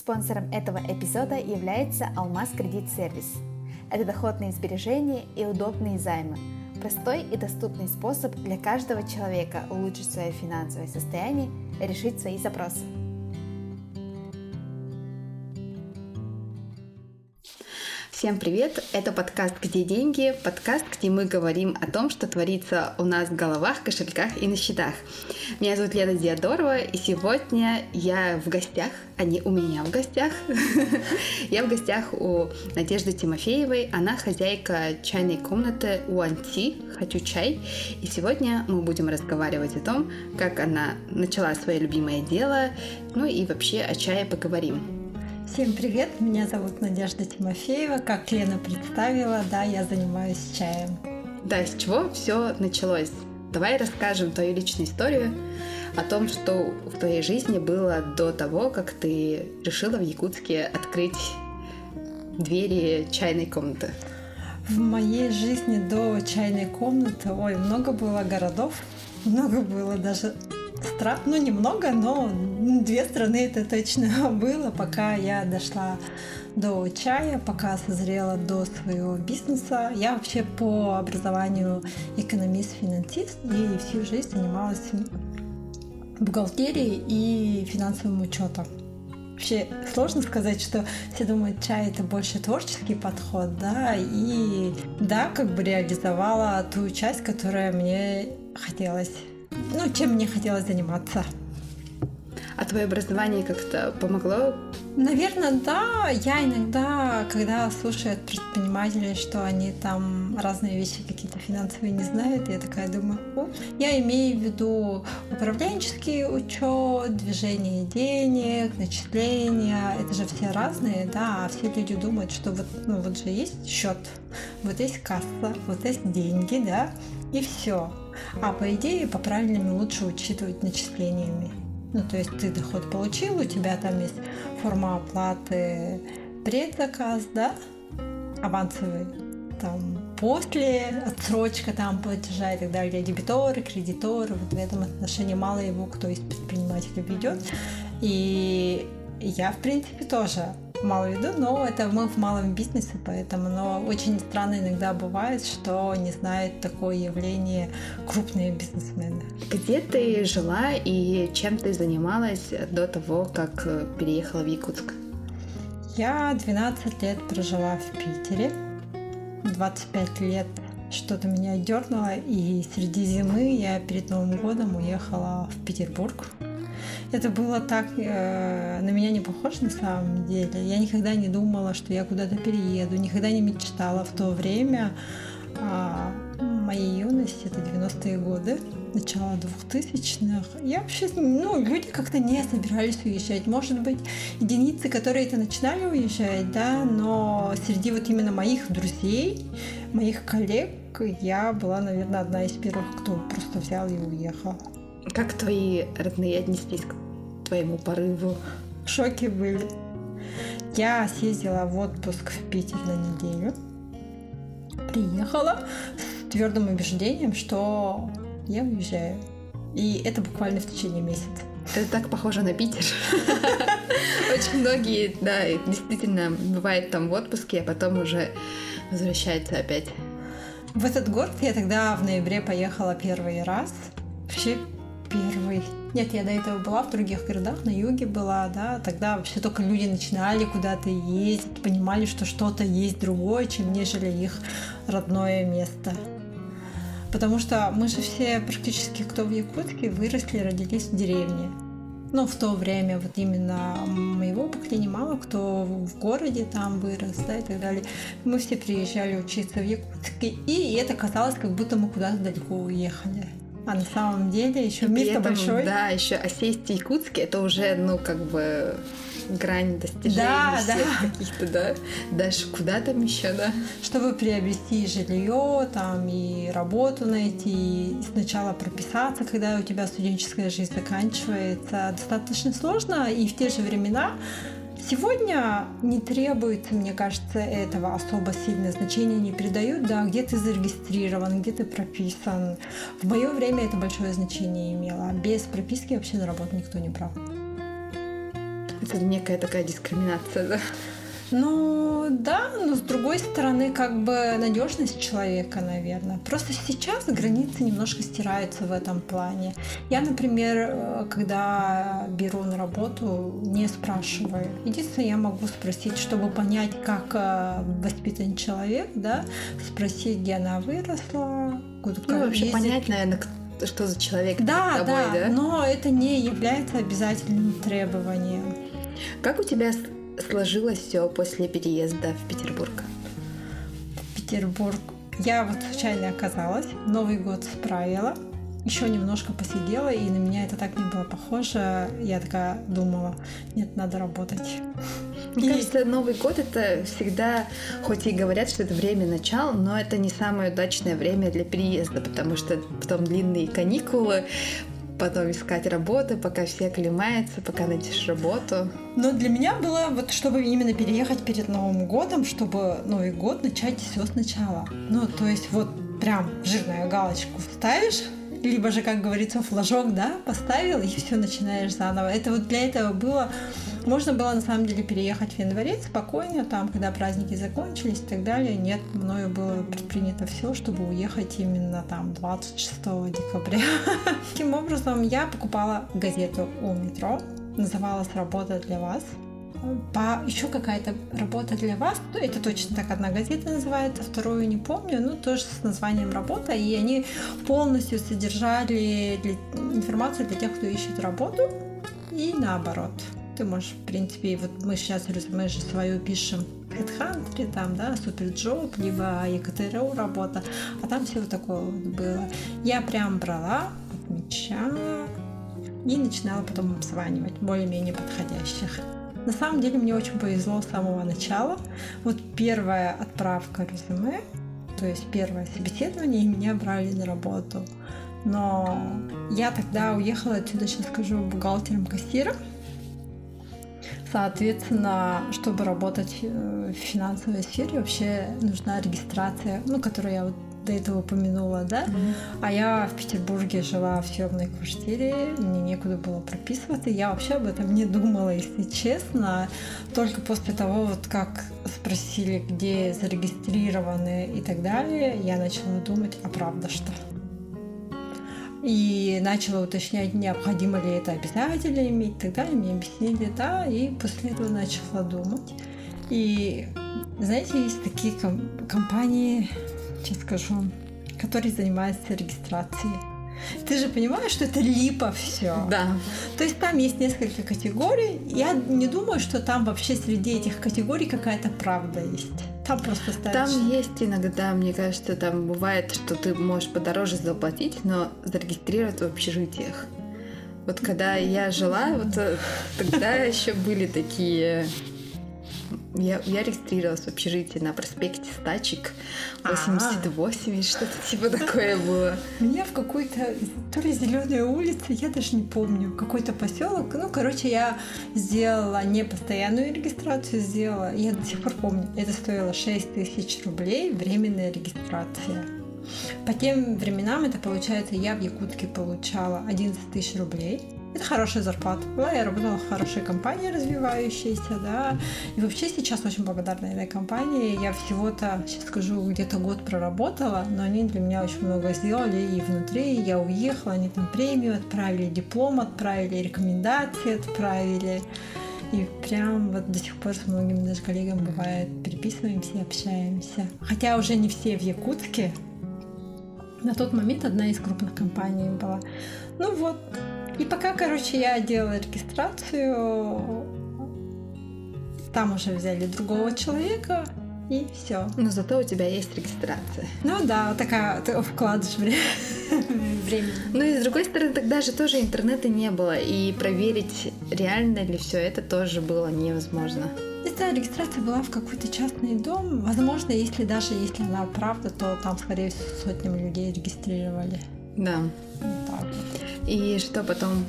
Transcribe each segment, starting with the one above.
Спонсором этого эпизода является Алмаз Кредит Сервис. Это доходные сбережения и удобные займы. Простой и доступный способ для каждого человека улучшить свое финансовое состояние и решить свои запросы. Всем привет! Это подкаст «Где деньги?» Подкаст, где мы говорим о том, что творится у нас в головах, кошельках и на счетах. Меня зовут Лена Диадорова, и сегодня я в гостях, а не у меня в гостях. Я в гостях у Надежды Тимофеевой. Она хозяйка чайной комнаты у Анти «Хочу чай». И сегодня мы будем разговаривать о том, как она начала свое любимое дело, ну и вообще о чае поговорим. Всем привет, меня зовут Надежда Тимофеева. Как Лена представила, да, я занимаюсь чаем. Да, с чего все началось? Давай расскажем твою личную историю о том, что в твоей жизни было до того, как ты решила в Якутске открыть двери чайной комнаты. В моей жизни до чайной комнаты, ой, много было городов, много было даже стран, ну немного, но две страны это точно было, пока я дошла до чая, пока созрела до своего бизнеса. Я вообще по образованию экономист-финансист и всю жизнь занималась бухгалтерией и финансовым учетом. Вообще сложно сказать, что все думают, чай это больше творческий подход, да, и да, как бы реализовала ту часть, которая мне хотелось ну, чем мне хотелось заниматься. А твое образование как-то помогло? Наверное, да. Я иногда, когда слушаю от предпринимателей, что они там разные вещи какие-то финансовые не знают, я такая думаю, О, я имею в виду управленческий учет, движение денег, начисления. Это же все разные, да. А все люди думают, что вот, ну, вот же есть счет, вот есть касса, вот есть деньги, да, и все. А по идее, по правильными лучше учитывать начислениями. Ну, то есть ты доход получил, у тебя там есть форма оплаты предзаказ, да, авансовый, там после отсрочка там платежа и так далее, дебиторы, кредиторы, вот в этом отношении мало его кто из предпринимателей ведет. И я, в принципе, тоже мало виду, но это мы в малом бизнесе, поэтому, но очень странно иногда бывает, что не знают такое явление крупные бизнесмены. Где ты жила и чем ты занималась до того, как переехала в Якутск? Я 12 лет прожила в Питере, 25 лет что-то меня дернуло, и среди зимы я перед Новым годом уехала в Петербург, это было так э, на меня не похоже на самом деле. Я никогда не думала, что я куда-то перееду, никогда не мечтала в то время. Э, моей юности, это 90-е годы, начало 2000-х. Я вообще, ну, люди как-то не собирались уезжать. Может быть, единицы, которые это начинали уезжать, да, но среди вот именно моих друзей, моих коллег, я была, наверное, одна из первых, кто просто взял и уехал. Как твои родные отнеслись к твоему порыву? В шоке были. Я съездила в отпуск в Питер на неделю. Приехала с твердым убеждением, что я уезжаю. И это буквально в течение месяца. Это так похоже на Питер. Очень многие, да, действительно бывает там в отпуске, а потом уже возвращаются опять. В этот год я тогда в ноябре поехала первый раз. Вообще первый. Нет, я до этого была в других городах, на юге была, да, тогда вообще только люди начинали куда-то ездить, понимали, что что-то есть другое, чем нежели их родное место. Потому что мы же все практически, кто в Якутске, выросли, родились в деревне. Ну, в то время вот именно моего поколения мало кто в городе там вырос, да, и так далее. Мы все приезжали учиться в Якутске, и это казалось, как будто мы куда-то далеко уехали. А на самом деле еще место большое. Да, еще осесть Якутске это уже, ну, как бы грань достижений да, всех да. каких-то, да. Дальше куда там еще, да? Чтобы приобрести жилье, там и работу найти, и сначала прописаться, когда у тебя студенческая жизнь заканчивается, достаточно сложно, и в те же времена Сегодня не требуется, мне кажется, этого особо сильное значение не придают, да, где ты зарегистрирован, где ты прописан. В мое время это большое значение имело. Без прописки вообще на работу никто не брал. Это некая такая дискриминация, да? Ну да, но с другой стороны, как бы надежность человека, наверное. Просто сейчас границы немножко стираются в этом плане. Я, например, э, когда беру на работу, не спрашиваю. Единственное, я могу спросить, чтобы понять, как э, воспитан человек, да, спросить, где она выросла, куда ну, вообще ездит. понять, наверное, что за человек да, тобой, да, да, но это не является обязательным требованием. Как у тебя сложилось все после переезда в Петербург? Петербург я вот случайно оказалась, Новый год справила, еще немножко посидела, и на меня это так не было похоже. Я такая думала, нет, надо работать. Мне и... кажется, Новый год это всегда, хоть и говорят, что это время начала, но это не самое удачное время для переезда, потому что потом длинные каникулы, потом искать работу, пока все оклемаются, пока найдешь работу. Но для меня было вот, чтобы именно переехать перед Новым годом, чтобы Новый год начать все сначала. Ну, то есть вот прям жирную галочку ставишь, либо же, как говорится, флажок, да, поставил, и все начинаешь заново. Это вот для этого было... Можно было, на самом деле, переехать в январе спокойно, там, когда праздники закончились и так далее. Нет, мною было предпринято все, чтобы уехать именно там 26 декабря. Таким образом, я покупала газету у метро, называлась «Работа для вас» по еще какая-то работа для вас. Ну, это точно так одна газета называется, вторую не помню, ну тоже с названием работа. И они полностью содержали для, информацию для тех, кто ищет работу. И наоборот. Ты можешь, в принципе, вот мы сейчас резюме же свою пишем HeadHunter, там, да, SuperJob, либо ЕКТРУ работа, а там все вот такое вот было. Я прям брала, отмечала и начинала потом обзванивать более-менее подходящих. На самом деле мне очень повезло с самого начала. Вот первая отправка резюме, то есть первое собеседование, и меня брали на работу. Но я тогда уехала отсюда, сейчас скажу, бухгалтером-кассиром. Соответственно, чтобы работать э, в финансовой сфере, вообще нужна регистрация, ну, которую я вот до этого упомянула, да? Mm-hmm. А я в Петербурге жила в съемной квартире, мне некуда было прописываться. Я вообще об этом не думала, если честно. Только после того, вот как спросили, где зарегистрированы и так далее, я начала думать, а правда что? И начала уточнять, необходимо ли это обязательно иметь и так далее. Мне объяснили, да, и после этого начала думать. И знаете, есть такие ком- компании, сейчас скажу, который занимается регистрацией. Ты же понимаешь, что это липа все. Да. То есть там есть несколько категорий. Я не думаю, что там вообще среди этих категорий какая-то правда есть. Там просто ставишь... Там есть иногда, мне кажется, там бывает, что ты можешь подороже заплатить, но зарегистрировать в общежитиях. Вот когда я жила, вот э, тогда еще были такие я, я регистрировалась в общежитии на проспекте Стачек 88 или что-то типа такое было. Меня в какой-то то ли зеленая улица, я даже не помню, какой-то поселок. Ну, короче, я сделала не постоянную регистрацию, сделала, я до сих пор помню, это стоило 6 тысяч рублей, временная регистрация. По тем временам это получается, я в Якутске получала 11 тысяч рублей это хорошая зарплата была, я работала в хорошей компании развивающейся, да, и вообще сейчас очень благодарна этой компании. Я всего-то, сейчас скажу, где-то год проработала, но они для меня очень много сделали, и внутри я уехала, они там премию отправили, диплом отправили, рекомендации отправили. И прям вот до сих пор с многими даже коллегами бывает переписываемся общаемся. Хотя уже не все в Якутске. На тот момент одна из крупных компаний была. Ну вот, и пока, короче, я делала регистрацию, там уже взяли другого человека, и все. Но зато у тебя есть регистрация. Ну да, такая, ты вкладываешь время. Ну и с другой стороны, тогда же тоже интернета не было, и проверить, реально ли все это тоже было невозможно. Эта регистрация была в какой-то частный дом. Возможно, если даже если она правда, то там, скорее всего, сотнями людей регистрировали. Да. Вот так вот. И что потом?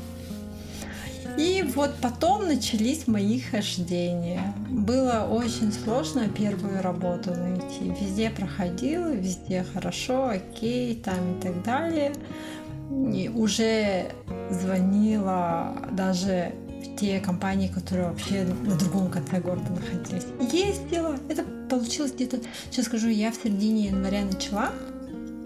И вот потом начались мои хождения. Было очень сложно первую работу найти. Везде проходила, везде хорошо, окей, там и так далее. И уже звонила даже в те компании, которые вообще на другом конце города находились. Ездила. Это получилось где-то, сейчас скажу, я в середине января начала,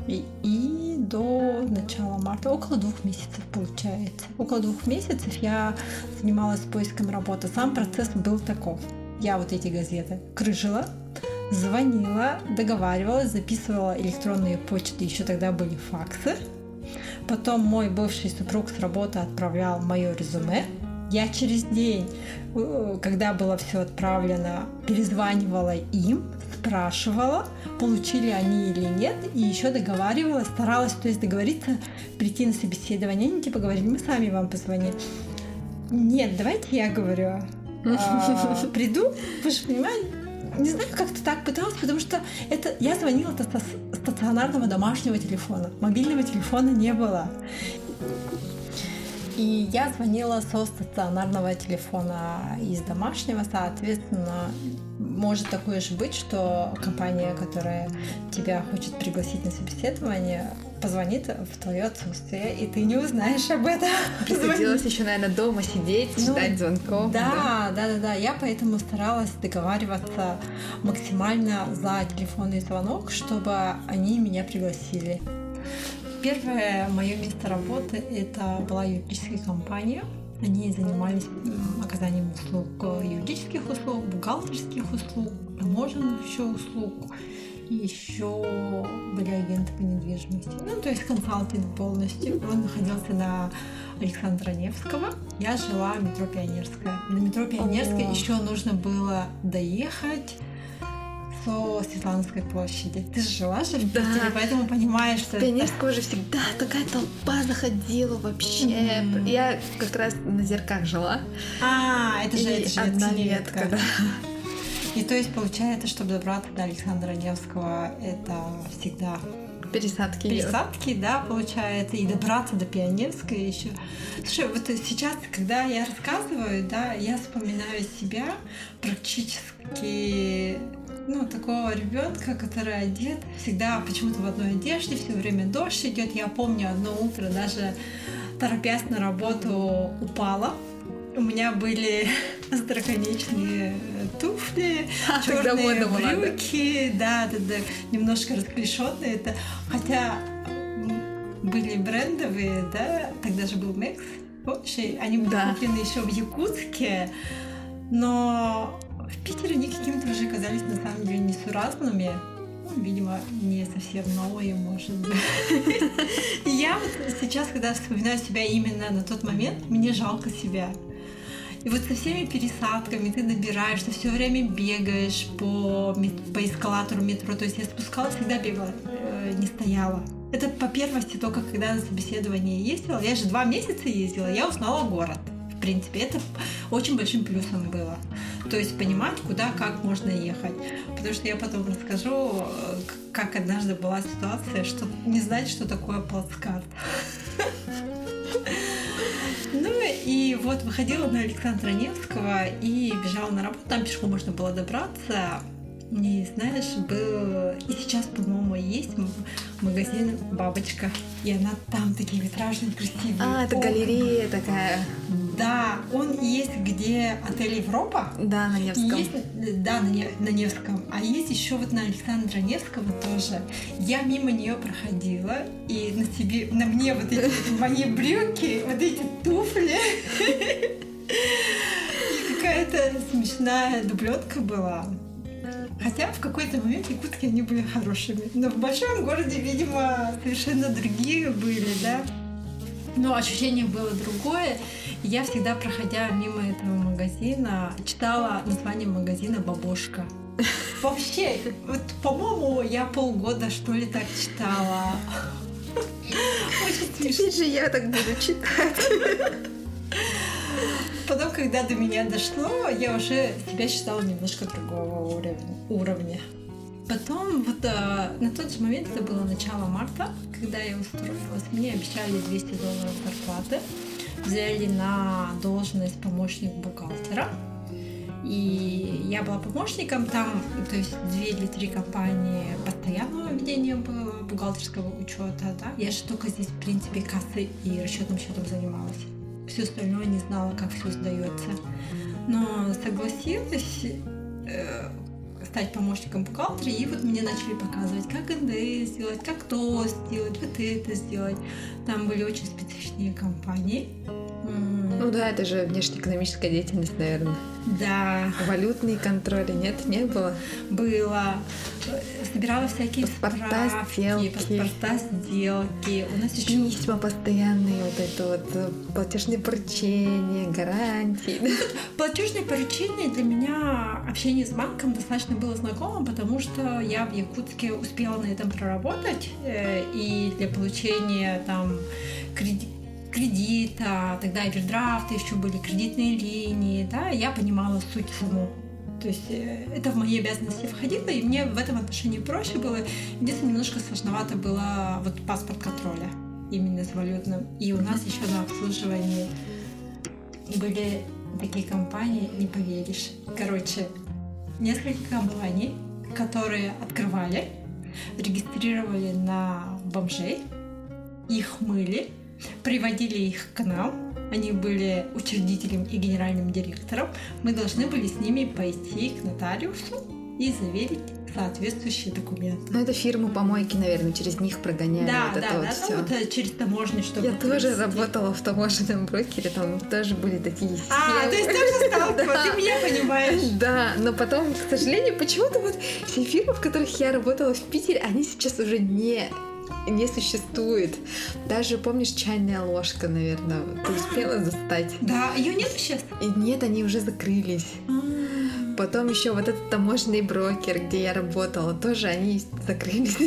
и, до начала марта, около двух месяцев получается. Около двух месяцев я занималась поиском работы. Сам процесс был таков. Я вот эти газеты крыжила, звонила, договаривалась, записывала электронные почты, еще тогда были факсы. Потом мой бывший супруг с работы отправлял мое резюме. Я через день, э, когда было все отправлено, перезванивала им, спрашивала, получили они или нет, и еще договаривалась, старалась, то есть договориться, прийти на собеседование. Они типа говорили, мы сами вам позвоним. Нет, давайте я говорю. А, приду, вы же понимаете, не знаю, как-то так пыталась, потому что это я звонила со стационарного домашнего телефона. Мобильного телефона не было. И я звонила со стационарного телефона из домашнего, соответственно, может такое же быть, что компания, которая тебя хочет пригласить на собеседование, позвонит в твое отсутствие, и ты не узнаешь об этом. Приходилось еще, наверное, дома сидеть, ну, ждать звонков. Да, да, да, да. Я поэтому старалась договариваться максимально за телефонный звонок, чтобы они меня пригласили. Первое мое место работы это была юридическая компания. Они занимались оказанием услуг юридических услуг, бухгалтерских услуг, таможенных еще услуг. И еще были агенты по недвижимости. Ну, то есть консалтинг полностью. Он находился на Александра Невского. Я жила в метро Пионерская. На метро Пионерская еще нужно было доехать по Светлановской площади. Ты же жила же в Питере, да. поэтому понимаешь, что... Пионерская уже всегда такая толпа заходила вообще. Mm-hmm. Я как раз на зерках жила. А, это же, это же одна ветка, да. И то есть получается, чтобы добраться до Александра Невского, это всегда пересадки. Пересадки, идет. да, получается, и добраться до Пионерской еще. Слушай, вот сейчас, когда я рассказываю, да, я вспоминаю себя практически ну, такого ребенка, который одет всегда почему-то в одной одежде, все время дождь идет. Я помню одно утро, даже торопясь на работу, упала. У меня были остроконечные туфли, а, черные брюки, да, да, да, немножко расклешенные. Это, хотя были брендовые, да, тогда же был Мекс, они были да. куплены еще в Якутске, но в Питере они какими-то уже казались на самом деле несуразными. Ну, видимо, не совсем новые, может быть. Я вот сейчас, когда вспоминаю себя именно на тот момент, мне жалко себя. И вот со всеми пересадками ты набираешь, ты все время бегаешь по, по эскалатору метро. То есть я спускалась, всегда бегала, э, не стояла. Это по первости только когда на собеседование ездила. Я же два месяца ездила, я узнала город принципе. Это очень большим плюсом было. То есть понимать, куда, как можно ехать. Потому что я потом расскажу, как однажды была ситуация, что не знать, что такое плацкарт. Ну и вот выходила на Александра Невского и бежала на работу. Там пешком можно было добраться. Не знаешь, был... И сейчас, по-моему, есть магазин «Бабочка». И она там такие витражные, красивые. А, это галерея такая. Да, есть где отель Европа. Да, на Невском. Есть, да, на, не, на Невском. А есть еще вот на Александра Невского тоже. Я мимо нее проходила, и на себе, на мне вот эти мои брюки, вот эти туфли. И какая-то смешная дубленка была. Хотя в какой-то момент якутки они были хорошими. Но в большом городе, видимо, совершенно другие были, да. Но ощущение было другое. Я всегда, проходя мимо этого магазина, читала название магазина «Бабушка». Вообще, вот, по-моему, я полгода, что ли, так читала. Очень смешно. Теперь же я так буду читать. Потом, когда до меня дошло, я уже себя считала немножко другого уровня. Потом, вот а, на тот же момент, это было начало марта, когда я устроилась, мне обещали 200 долларов зарплаты взяли на должность помощник бухгалтера. И я была помощником там, то есть две или три компании постоянного ведения было, бухгалтерского учета, да. Я же только здесь, в принципе, кассой и расчетным счетом занималась. Все остальное не знала, как все сдается. Но согласилась э, стать помощником бухгалтера, и вот мне начали показывать, как НДС сделать, как то сделать, вот это сделать. Там были очень специфичные компании. Ну да, это же внешнеэкономическая деятельность, наверное. Да. Валютные контроли нет, не было? Было. Собирала всякие паспорта, справки, сделки. паспорта, сделки. У нас еще... Письма постоянные, вот это вот платежные поручения, гарантии. Платежные поручения для меня общение с банком достаточно было знакомо, потому что я в Якутске успела на этом проработать, э, и для получения там кредит кредита, тогда овердрафты еще были, кредитные линии, да, я понимала суть саму. То есть э, это в мои обязанности входило, и мне в этом отношении проще было. Единственное, немножко сложновато было вот паспорт контроля именно с валютным. И у нас еще на обслуживании были такие компании, не поверишь. Короче, несколько компаний, которые открывали, регистрировали на бомжей, их мыли, приводили их к нам, они были учредителем и генеральным директором, мы должны были с ними пойти к нотариусу и заверить соответствующие документы. Ну, это фирмы помойки, наверное, через них прогоняли да, вот да, это да, вот ну, все. вот через таможню, чтобы... Я тоже работала в таможенном брокере, там тоже были такие схемы. А, то есть тоже сталкивалась, ты меня понимаешь. Да, но потом, к сожалению, почему-то вот все фирмы, в которых я работала в Питере, они сейчас уже не не существует. Даже, помнишь, чайная ложка, наверное, ты успела застать? Да, ее нет сейчас? И нет, они уже закрылись. Потом еще вот этот таможенный брокер, где я работала, тоже они закрылись.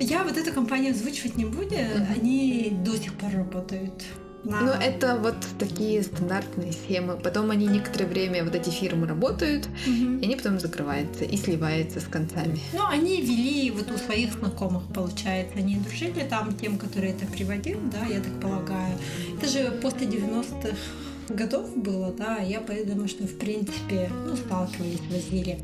Я вот эту компанию озвучивать не буду, они до сих пор работают. Ну, это вот такие стандартные схемы. Потом они некоторое время, вот эти фирмы работают, угу. и они потом закрываются и сливаются с концами. Ну, они вели вот у своих знакомых, получается. Они дружили там тем, который это приводил, да, я так полагаю. Это же после 90-х годов было, да, я поэтому, что в принципе, ну, сталкивались, возили.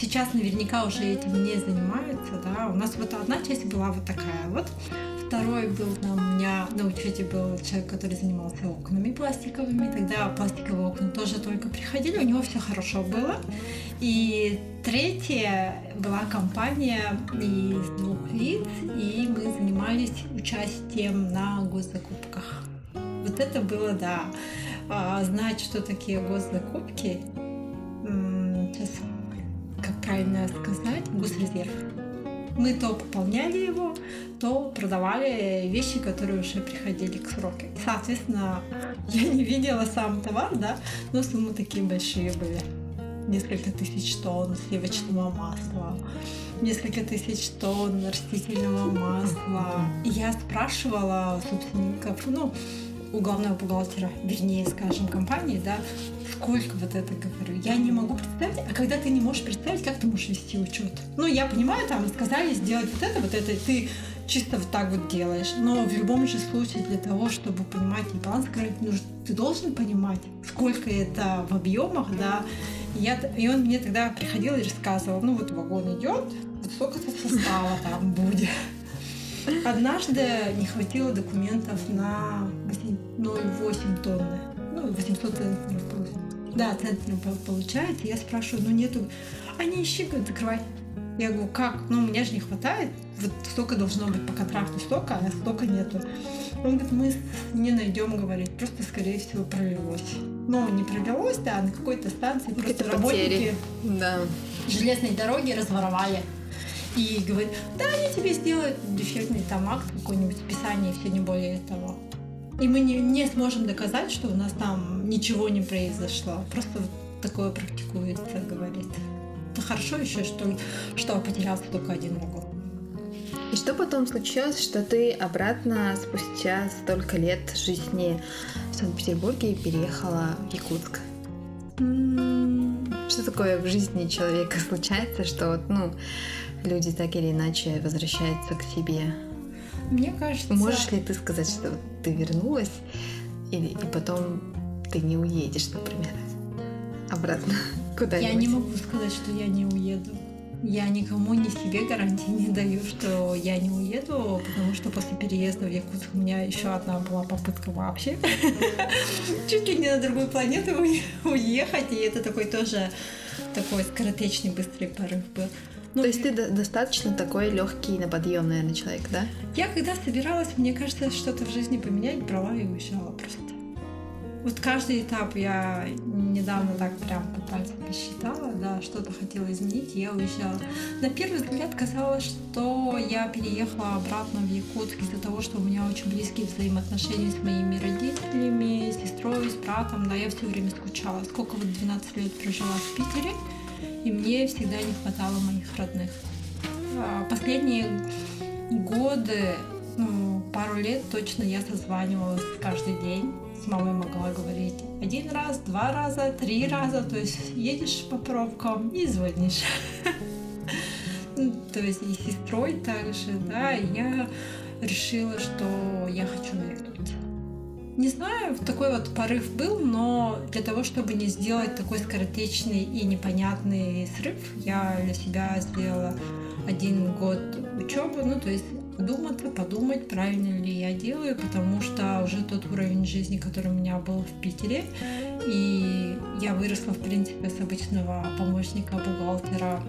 Сейчас наверняка уже этим не занимаются, да. У нас вот одна часть была вот такая вот, Второй был у меня на учете был человек, который занимался окнами пластиковыми. Тогда пластиковые окна тоже только приходили, у него все хорошо было. И третья была компания из двух лиц, и мы занимались участием на госзакупках. Вот это было, да, а, знать, что такие госзакупки. Сейчас, как правильно сказать, госрезерв мы то пополняли его, то продавали вещи, которые уже приходили к сроку. Соответственно, я не видела сам товар, да, но суммы такие большие были. Несколько тысяч тонн сливочного масла, несколько тысяч тонн растительного масла. И я спрашивала собственников, ну, у главного бухгалтера, вернее, скажем, компании, да, сколько вот это говорю. Я не могу представить, а когда ты не можешь представить, как ты можешь вести учет. Ну, я понимаю, там сказали сделать вот это, вот это, ты чисто вот так вот делаешь. Но в любом же случае для того, чтобы понимать баланс ты должен понимать, сколько это в объемах, да. И, я, и он мне тогда приходил и рассказывал, ну вот вагон идет, вот сколько-то состава там будет. Однажды не хватило документов на 0,8 тонны. Ну, 800 центнеров Да, центнеров получается. Я спрашиваю, ну нету. Они ищи, говорят, закрывай. Я говорю, как? Ну, у меня же не хватает. Вот столько должно быть по контракту, столько, а столько нету. Он говорит, мы не найдем, говорит, просто, скорее всего, пролилось. Ну, не пролилось, да, на какой-то станции просто работники да. железной дороги разворовали и говорит, да, они тебе сделают дефектный там акт какой-нибудь, списание, все не более того. И мы не, не сможем доказать, что у нас там ничего не произошло. Просто такое практикуется, говорит. Это хорошо еще, что, что потерялся только один вагон. И что потом случилось, что ты обратно спустя столько лет жизни в Санкт-Петербурге переехала в Якутск? Что такое в жизни человека случается, что вот, ну, люди так или иначе возвращаются к себе. Мне кажется... Можешь ли ты сказать, что ты вернулась, или, и потом ты не уедешь, например, обратно куда-нибудь? Я не могу сказать, что я не уеду. Я никому ни себе гарантии не даю, что я не уеду, потому что после переезда в Якутск у меня еще одна была попытка вообще чуть ли не на другую планету уехать, и это такой тоже такой скоротечный быстрый порыв был. Ну, То есть ты достаточно такой легкий на подъем, наверное, человек, да? Я когда собиралась, мне кажется, что-то в жизни поменять, брала и уезжала просто. Вот каждый этап я недавно так прям по пальцам посчитала, да, что-то хотела изменить, и я уезжала. На первый взгляд казалось, что я переехала обратно в Якутск из-за того, что у меня очень близкие взаимоотношения с моими родителями, с сестрой, с братом, да, я все время скучала. Сколько вот 12 лет прожила в Питере, и мне всегда не хватало моих родных. А последние годы, ну, пару лет точно я созванивалась каждый день с мамой могла говорить один раз, два раза, три раза, то есть едешь по пробкам и звонишь. Ну, то есть и сестрой также, да, я решила, что я хочу вернуться. Не знаю, такой вот порыв был, но для того, чтобы не сделать такой скоротечный и непонятный срыв, я для себя сделала один год учебы, ну то есть подуматься, подумать, правильно ли я делаю, потому что уже тот уровень жизни, который у меня был в Питере, и я выросла, в принципе, с обычного помощника бухгалтера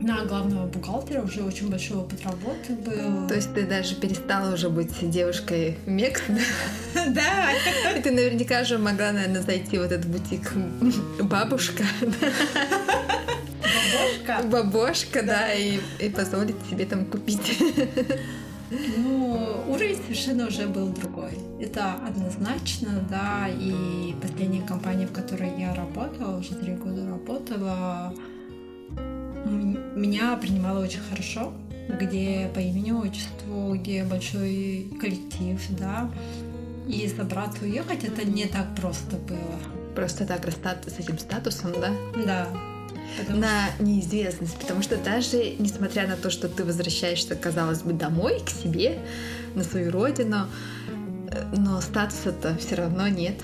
на главного бухгалтера уже очень большой опыт работы был. То есть ты даже перестала уже быть девушкой Мекс, да? И ты наверняка же могла, наверное, зайти в этот бутик бабушка. Бабушка. Бабушка, да, и, и позволить себе там купить. Ну, уровень совершенно уже был другой. Это однозначно, да, и последняя компания, в которой я работала, уже три года работала, меня принимала очень хорошо, где по имени отчеству, где большой коллектив, да, и собраться уехать это не так просто было. Просто так расстаться с этим статусом, да? Да, Потому на что... неизвестность. Потому что даже несмотря на то, что ты возвращаешься, казалось бы, домой, к себе, на свою родину, э, но статуса-то все равно нет.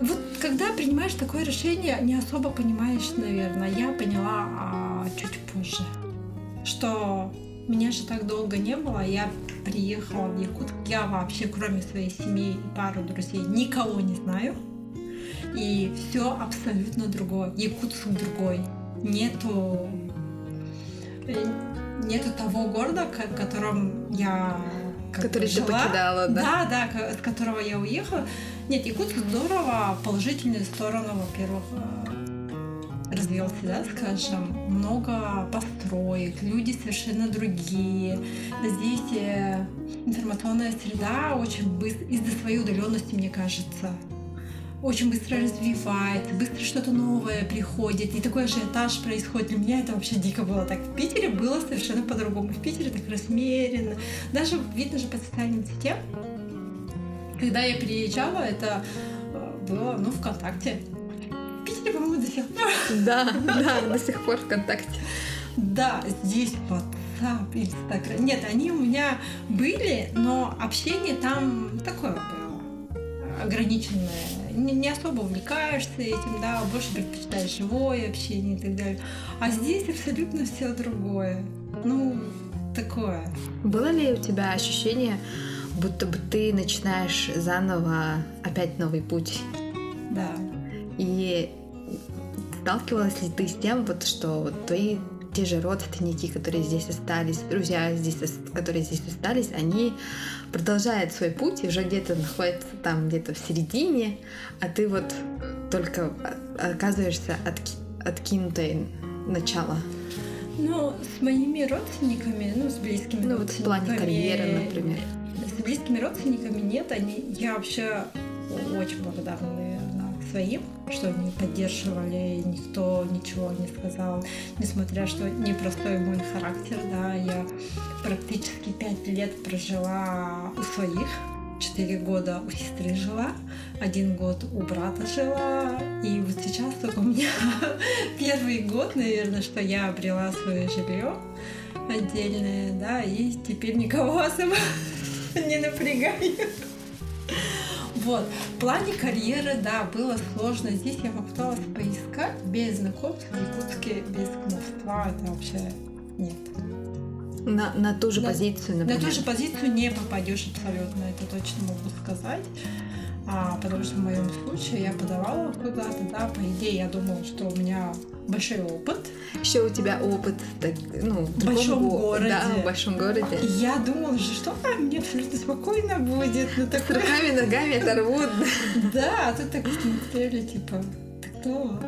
Вот когда принимаешь такое решение, не особо понимаешь, наверное. Я поняла а, чуть позже, что меня же так долго не было. Я приехала в Якутск. Я вообще, кроме своей семьи и пару друзей, никого не знаю и все абсолютно другое. Якутск другой. Нету нету того города, в котором я который жила. ты покидала, да? Да, да, с которого я уехала. Нет, Якутск здорово, положительные стороны, во-первых, э, развился, да, скажем, много построек, люди совершенно другие. Здесь э, информационная среда очень быстро, из-за своей удаленности, мне кажется, очень быстро развивается, быстро что-то новое приходит, и такой ажиотаж происходит. Для меня это вообще дико было так. В Питере было совершенно по-другому. В Питере так размеренно. Даже видно же по социальным сетям. Когда я приезжала, это э, было, ну, ВКонтакте. В Питере, по-моему, до сих пор. Да, да, до сих пор ВКонтакте. Да, здесь WhatsApp, Instagram. Нет, они у меня были, но общение там такое было ограниченное не, не особо увлекаешься этим, да, больше предпочитаешь живое общение и так далее. А здесь абсолютно все другое. Ну, такое. Было ли у тебя ощущение, будто бы ты начинаешь заново опять новый путь? Да. И сталкивалась ли ты с тем, вот, что твои те же родственники, которые здесь остались, друзья, здесь, которые здесь остались, они продолжают свой путь и уже где-то находятся там где-то в середине, а ты вот только оказываешься отки откинутой начала. Ну, с моими родственниками, ну, с близкими ну, вот в плане карьеры, например. Близкими родственниками нет, они, я вообще очень благодарна, своим, что они поддерживали, никто ничего не сказал, несмотря что непростой мой характер, да, я практически пять лет прожила у своих, четыре года у сестры жила, один год у брата жила, и вот сейчас только у меня первый год, наверное, что я обрела свое жилье отдельное, да, и теперь никого особо не напрягаю. Вот. В плане карьеры, да, было сложно. Здесь я попыталась поискать. без знакомств в Якутске, без кумовства, это вообще нет. На, на ту же на, позицию, например. На ту же позицию не попадешь абсолютно, это точно могу сказать. А, потому что в моем случае я подавала куда-то, да, по идее я думала, что у меня большой опыт. Еще у тебя опыт так, ну, в большом го- городе. Да, в большом городе. Я думала же, что а, мне абсолютно спокойно будет. Ну, такой... С руками, ногами оторвут. Да, а тут так смотрели, типа, кто?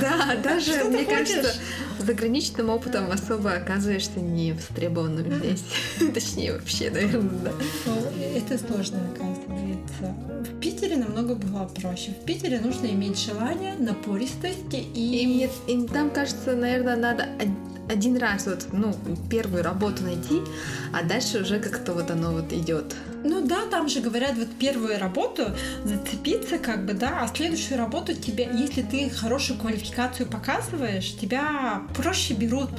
Да, даже, мне кажется, с заграничным опытом особо оказываешься не востребованным здесь. Точнее, вообще, наверное, да. Ну, это сложно, оказывается. В Питере намного было проще. В Питере нужно иметь желание, напористость и... И мне и там, кажется, наверное, надо один раз вот, ну, первую работу найти, а дальше уже как-то вот оно вот идет. Ну да, там же говорят, вот первую работу зацепиться, как бы, да, а следующую работу тебе, если ты хорошую квалификацию показываешь, тебя проще берут.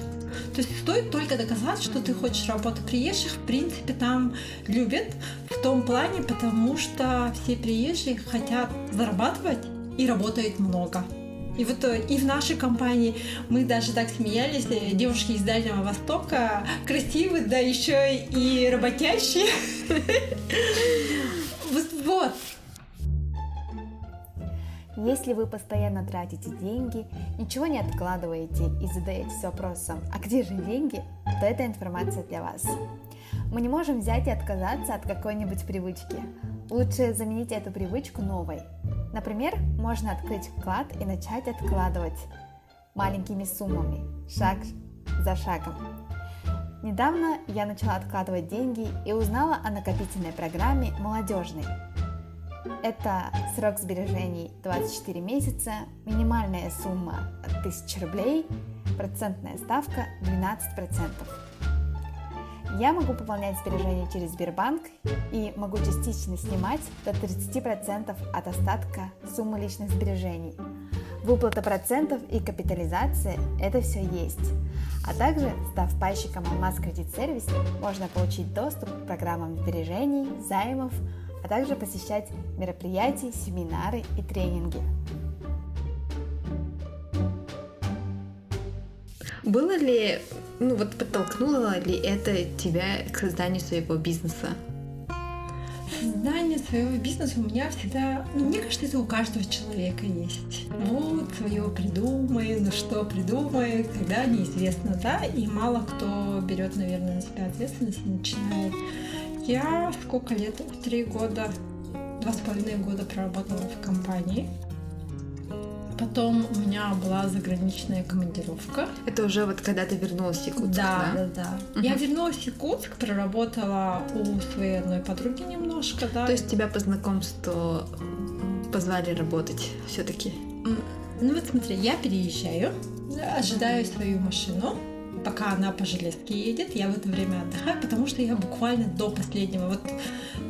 То есть стоит только доказать, что ты хочешь работать. Приезжих, в принципе, там любят в том плане, потому что все приезжие хотят зарабатывать и работают много. И вот и в нашей компании мы даже так смеялись, э, девушки из Дальнего Востока красивые, да еще и работящие. Вот. Если вы постоянно тратите деньги, ничего не откладываете и задаетесь вопросом, а где же деньги, то эта информация для вас. Мы не можем взять и отказаться от какой-нибудь привычки. Лучше заменить эту привычку новой. Например, можно открыть вклад и начать откладывать маленькими суммами, шаг за шагом. Недавно я начала откладывать деньги и узнала о накопительной программе «Молодежный». Это срок сбережений 24 месяца, минимальная сумма 1000 рублей, процентная ставка 12%. Я могу пополнять сбережения через Сбербанк и могу частично снимать до 30% от остатка суммы личных сбережений. Выплата процентов и капитализация – это все есть. А также, став пайщиком Алмаз Кредит Сервис, можно получить доступ к программам сбережений, займов, а также посещать мероприятия, семинары и тренинги. Было ли ну вот подтолкнуло ли это тебя к созданию своего бизнеса? Создание своего бизнеса у меня всегда, ну, мне кажется, это у каждого человека есть. Вот, свое придумай, ну что придумай, когда неизвестно, да, и мало кто берет, наверное, на себя ответственность и начинает. Я сколько лет? Три года, два с половиной года проработала в компании. Потом у меня была заграничная командировка. Это уже вот когда ты вернулась в Якутск, да? Да, да, да. Угу. Я вернулась в Якутск, проработала у своей одной подруги немножко, да. То есть тебя по знакомству позвали работать все таки Ну вот смотри, я переезжаю, ожидаю свою машину, пока она по железке едет, я в это время отдыхаю, потому что я буквально до последнего, вот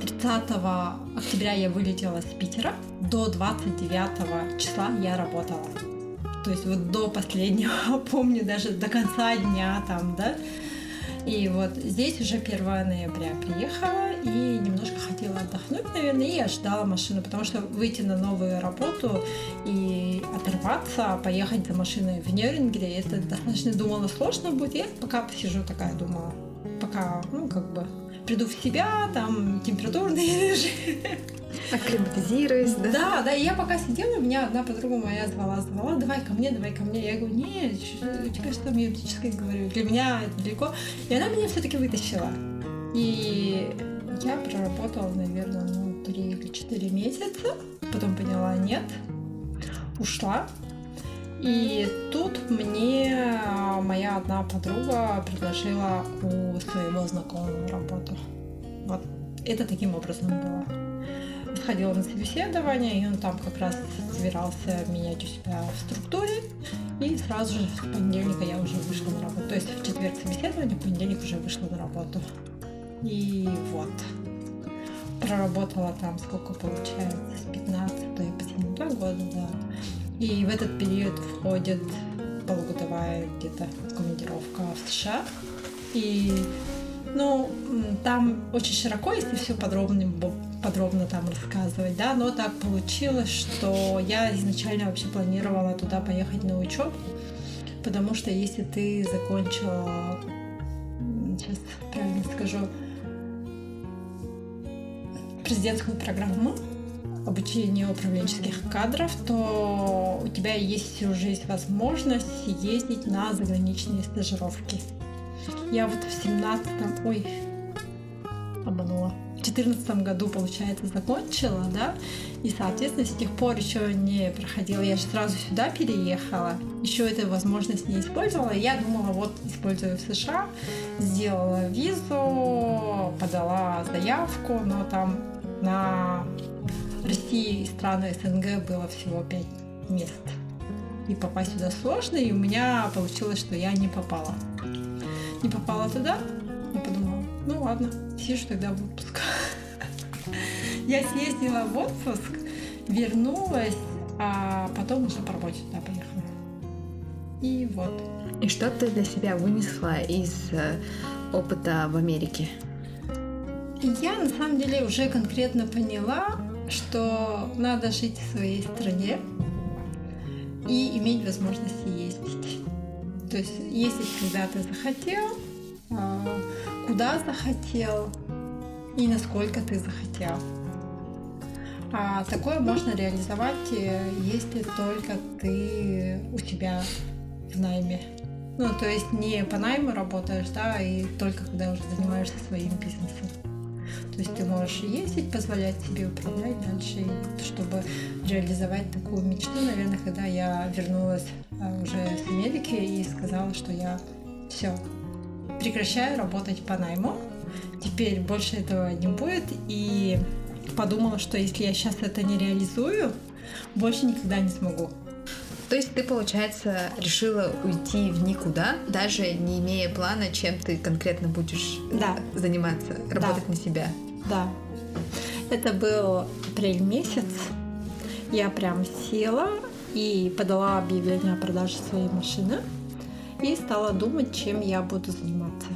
30 октября я вылетела с Питера, до 29 числа я работала. То есть вот до последнего, помню, даже до конца дня там, да. И вот здесь уже 1 ноября приехала и немножко хотела отдохнуть, наверное, и ожидала машину, потому что выйти на новую работу и оторваться, поехать за машиной в Нюрнберге, это достаточно думала сложно будет. Я пока посижу такая думала, пока, ну, как бы приду в себя, там температурный режим. Акклиматизируюсь, да? Да, да, и я пока сидела, меня одна подруга моя звала, звала, давай ко мне, давай ко мне. Я говорю, нет, у тебя что там юридическое говорю, для меня это далеко. И она меня все-таки вытащила. И я проработала, наверное, ну, три или четыре месяца, потом поняла, нет, ушла, и тут мне моя одна подруга предложила у своего знакомого работу. Вот это таким образом было. Сходила на собеседование, и он там как раз собирался менять у себя в структуре. И сразу же в понедельника я уже вышла на работу. То есть в четверг собеседование, в понедельник уже вышла на работу. И вот. Проработала там сколько получается, с 15 по 7 года, да. И в этот период входит полугодовая где-то командировка в США. И ну, там очень широко, если все подробно подробно там рассказывать, да, но так получилось, что я изначально вообще планировала туда поехать на учебу, потому что если ты закончила, сейчас правильно скажу, президентскую программу обучения управленческих кадров, то у тебя есть уже есть возможность ездить на заграничные стажировки. Я вот в 17-м, ой, обманула. В 2014 году, получается, закончила, да, и, соответственно, с тех пор еще не проходила. Я же сразу сюда переехала, еще эту возможность не использовала. Я думала, вот, использую в США, сделала визу, подала заявку, но там на России и страны СНГ было всего 5 мест. И попасть сюда сложно, и у меня получилось, что я не попала. Не попала туда, и подумала, ну ладно, съезжу тогда в отпуск. Я съездила в отпуск, вернулась, а потом уже по работе туда поехала. И вот. И что ты для себя вынесла из э, опыта в Америке? Я на самом деле уже конкретно поняла, что надо жить в своей стране и иметь возможность ездить. То есть ездить, когда ты захотел, а, куда захотел и насколько ты захотел. А такое можно реализовать, э, если только ты у себя в найме. Ну, то есть не по найму работаешь, да, и только когда уже занимаешься своим бизнесом. То есть ты можешь ездить, позволять себе управлять дальше, чтобы реализовать такую мечту, наверное, когда я вернулась а, уже с Америки и сказала, что я все, прекращаю работать по найму, теперь больше этого не будет, и подумала, что если я сейчас это не реализую, больше никогда не смогу. То есть ты, получается, решила уйти в никуда, даже не имея плана, чем ты конкретно будешь да. заниматься, работать да. на себя. Да. Это был апрель месяц. Я прям села и подала объявление о продаже своей машины и стала думать, чем я буду заниматься.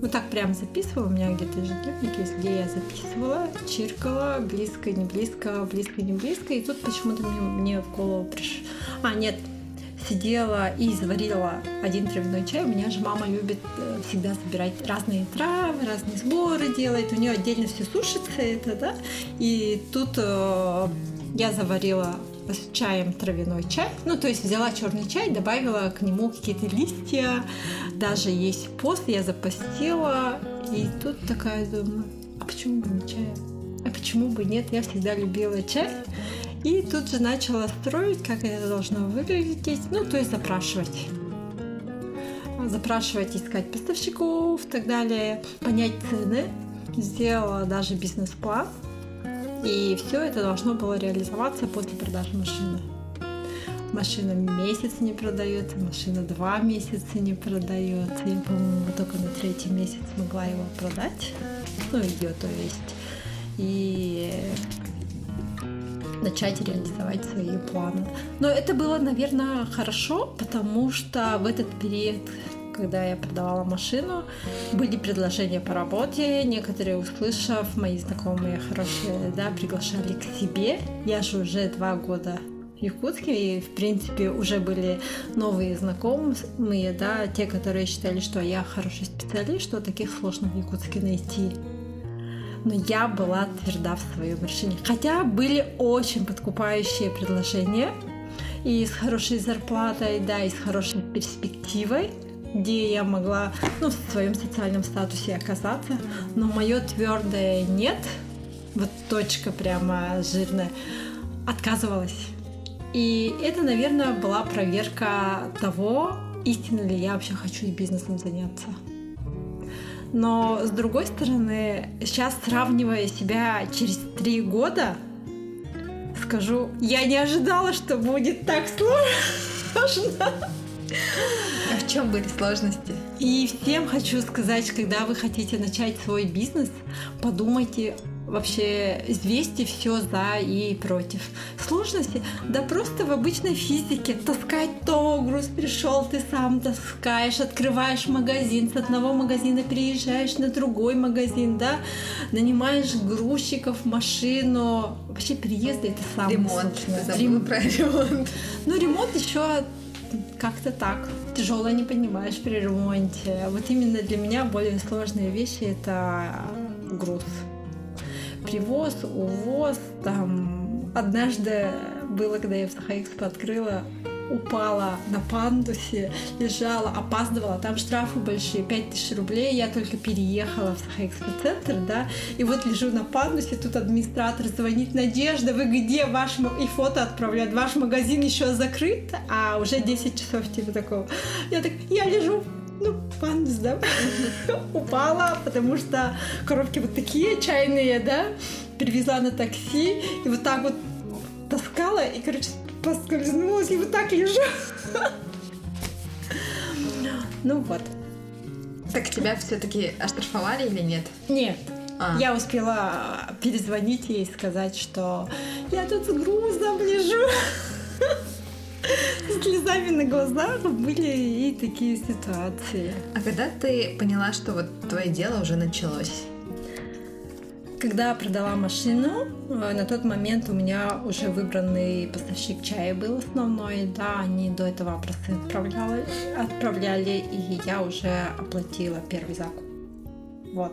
Вот так прям записывала, у меня где-то ежедневник есть, где я записывала, чиркала, близко, не близко, близко, не близко, и тут почему-то мне, мне в голову пришло... А, нет, сидела и заварила один травяной чай. У меня же мама любит э, всегда собирать разные травы, разные сборы делает. У нее отдельно все сушится это, да. И тут э, я заварила чаем травяной чай. Ну, то есть взяла черный чай, добавила к нему какие-то листья, даже есть пост, я запостила. И тут такая думаю, а почему бы не чай? А почему бы нет? Я всегда любила чай. И тут же начала строить, как это должно выглядеть, ну, то есть запрашивать. Запрашивать, искать поставщиков и так далее, понять цены. Сделала даже бизнес-план. И все это должно было реализоваться после продажи машины. Машина месяц не продается, машина два месяца не продается. Я, по-моему, только на третий месяц смогла его продать. Ну, ее, то есть. И начать реализовать свои планы. Но это было, наверное, хорошо, потому что в этот период, когда я продавала машину, были предложения по работе. Некоторые, услышав, мои знакомые хорошие, да, приглашали к себе. Я же уже два года в Якутске, и, в принципе, уже были новые знакомые, да, те, которые считали, что я хороший специалист, что таких сложно в Якутске найти но я была тверда в своем решении. Хотя были очень подкупающие предложения и с хорошей зарплатой, да, и с хорошей перспективой, где я могла ну, в своем социальном статусе оказаться, но мое твердое нет, вот точка прямо жирная, отказывалась. И это, наверное, была проверка того, истинно ли я вообще хочу бизнесом заняться. Но с другой стороны, сейчас сравнивая себя через три года, скажу, я не ожидала, что будет так сложно. А в чем были сложности? И всем хочу сказать, когда вы хотите начать свой бизнес, подумайте вообще взвести все за и против. Сложности? Да просто в обычной физике. Таскать то, груз пришел, ты сам таскаешь, открываешь магазин, с одного магазина переезжаешь на другой магазин, да, нанимаешь грузчиков, машину. Вообще переезды это самое Ремонт. про ремонт. Ну, ремонт еще как-то так. Тяжелое не понимаешь при ремонте. Вот именно для меня более сложные вещи это груз привоз, увоз, там однажды было, когда я в Сахаэкспо открыла, упала на пандусе, лежала, опаздывала, там штрафы большие, 5000 рублей, я только переехала в Сахаэкспо-центр, да, и вот лежу на пандусе, тут администратор звонит, Надежда, вы где? Ваш, и фото отправляют, ваш магазин еще закрыт, а уже 10 часов типа такого. Я так, я лежу ну, пандус, да, упала, потому что коробки вот такие чайные, да, перевезла на такси, и вот так вот таскала, и, короче, поскользнулась, и вот так лежу. Ну вот. Так тебя все-таки оштрафовали или нет? Нет. А. Я успела перезвонить ей и сказать, что я тут с грузом лежу. С слезами на глазах были и такие ситуации. А когда ты поняла, что вот твое дело уже началось? Когда продала машину, э, на тот момент у меня уже выбранный поставщик чая был основной, да, они до этого просто отправляли, отправляли и я уже оплатила первый закуп. Вот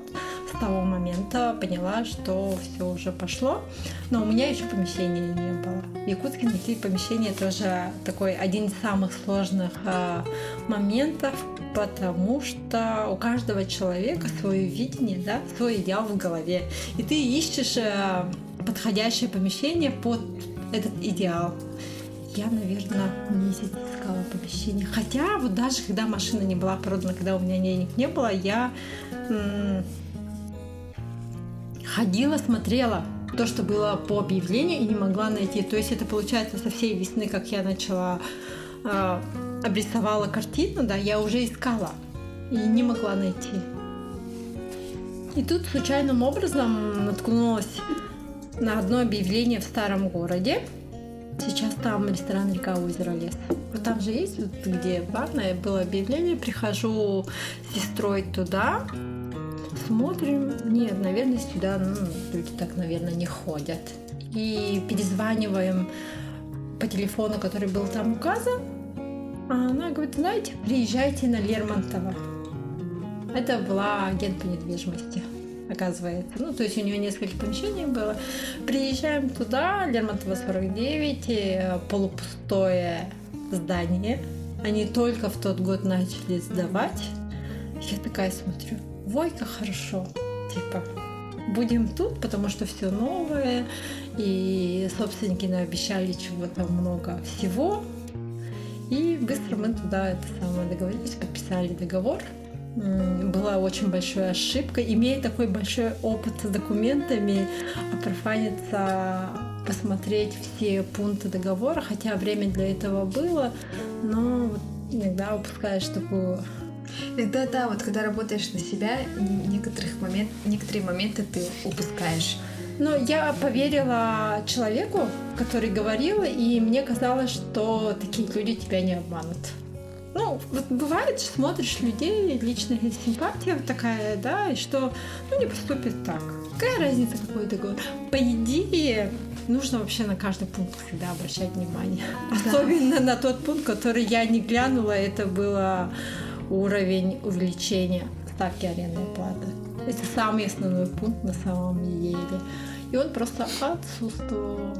с того момента поняла, что все уже пошло, но у меня еще помещения не было. В Якутске найти помещение тоже такой один из самых сложных э, моментов, потому что у каждого человека свое видение, да, свой идеал в голове, и ты ищешь э, подходящее помещение под этот идеал. Я, наверное, месяц искала помещение. Хотя вот даже когда машина не была продана, когда у меня денег не было, я ходила, смотрела то, что было по объявлению, и не могла найти. То есть это получается со всей весны, как я начала э, обрисовала картину, да, я уже искала и не могла найти. И тут случайным образом наткнулась на одно объявление в старом городе. Сейчас там ресторан «Река озеро лес». Вот там же есть, вот, где барное было объявление. Прихожу с сестрой туда, смотрим. Нет, наверное, сюда ну, люди так, наверное, не ходят. И перезваниваем по телефону, который был там указан. А она говорит, знаете, приезжайте на Лермонтова. Это была агент по недвижимости оказывается. Ну, то есть у нее несколько помещений было. Приезжаем туда, Лермонтова 49, э, полупустое здание. Они только в тот год начали сдавать. Я такая смотрю, Войка хорошо, типа, будем тут, потому что все новое, и собственники нам обещали чего-то много всего. И быстро мы туда это самое договорились, подписали договор. Была очень большая ошибка. Имея такой большой опыт с документами, профаниться, посмотреть все пункты договора, хотя время для этого было, но иногда упускаешь такую Иногда, да, вот когда работаешь на себя, некоторых момент, некоторые моменты ты упускаешь. Но я поверила человеку, который говорил, и мне казалось, что такие люди тебя не обманут. Ну, вот бывает, смотришь людей, личная симпатия такая, да, и что, ну, не поступит так. Какая разница, какой договор? По идее, нужно вообще на каждый пункт всегда обращать внимание. Да. Особенно на тот пункт, который я не глянула, это было уровень увеличения ставки арендной платы. Это самый основной пункт на самом деле. И он просто отсутствовал.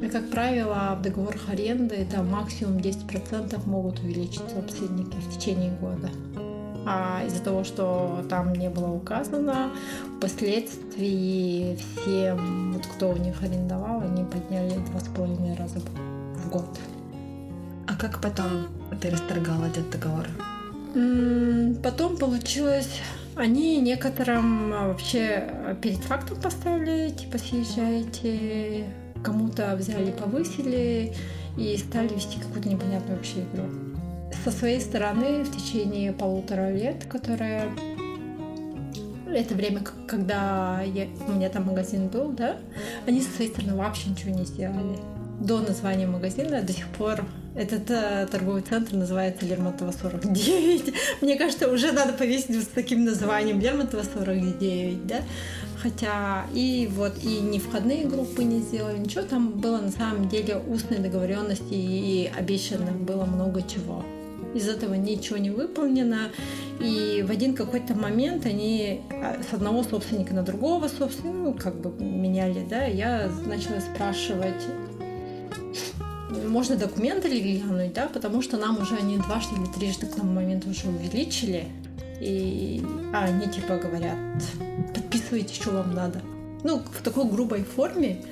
И, как правило, в договорах аренды это максимум 10% могут увеличить собственники в течение года. А из-за того, что там не было указано, впоследствии всем, вот кто у них арендовал, они подняли два с половиной раза в год. А как потом ты расторгал этот договор? Потом получилось, они некоторым а, вообще перед фактом поставили, типа съезжайте, кому-то взяли, повысили и стали вести какую-то непонятную вообще игру. Со своей стороны в течение полутора лет, которая это время, когда я, у меня там магазин был, да, они со своей стороны вообще ничего не сделали. До названия магазина до сих пор этот э, торговый центр называется Лермонтова 49. Мне кажется, уже надо повесить с таким названием Лермонтова 49, да? Хотя и вот и не входные группы не сделали, ничего. Там было на самом деле устные договоренности и обещано было много чего. Из этого ничего не выполнено. И в один какой-то момент они а, с одного собственника на другого собственника, ну, как бы меняли, да, я начала спрашивать, можно документы глянуть, да, потому что нам уже они дважды или трижды к тому моменту уже увеличили, и а они типа говорят, подписывайте, что вам надо. Ну, в такой грубой форме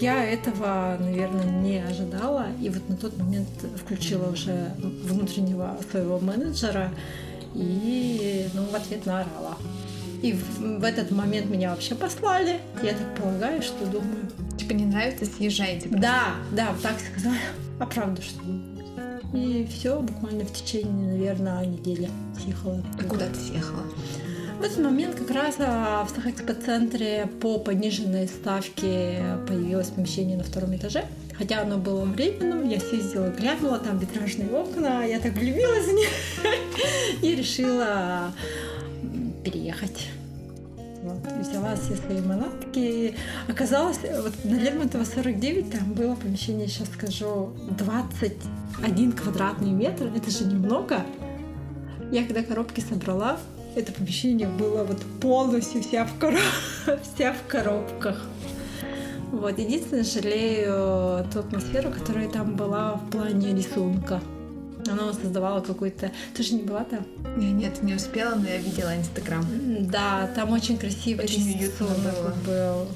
я этого, наверное, не ожидала, и вот на тот момент включила уже внутреннего своего менеджера, и, ну, в ответ наорала. И в, в этот момент меня вообще послали. Я так полагаю, что думаю. Типа не нравится, съезжайте. Просто. Да, да, так сказали. А правда, что И все, буквально в течение, наверное, недели съехала. А куда ты съехала? В этот момент как раз а, в Сахэкспо-центре по пониженной ставке появилось помещение на втором этаже. Хотя оно было временным, я съездила, глянула, там витражные окна, я так влюбилась в них и решила переехать. Вот, взяла все свои манатки. Оказалось, вот на Лермонтова 49 там было помещение, сейчас скажу, 21 квадратный метр. Это же немного. Я когда коробки собрала, это помещение было вот полностью вся в, короб... вся в коробках. Вот, единственное, жалею ту атмосферу, которая там была в плане рисунка. Она создавала какой-то... Ты же не была там? Нет, не успела, но я видела Инстаграм. Да, там очень красиво. Очень было. был.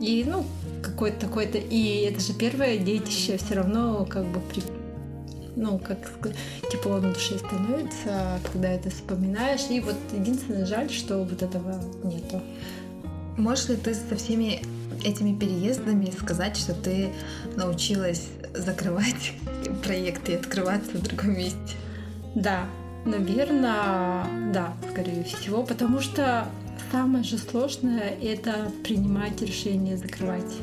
И, ну, какой-то такой-то... И это же первое детище все равно как бы при ну, как тепло на душе становится, когда это вспоминаешь. И вот единственное жаль, что вот этого нету. Можешь ли ты со всеми этими переездами сказать, что ты научилась закрывать проекты и открываться в другом месте? Да, наверное, да, скорее всего, потому что самое же сложное — это принимать решение закрывать.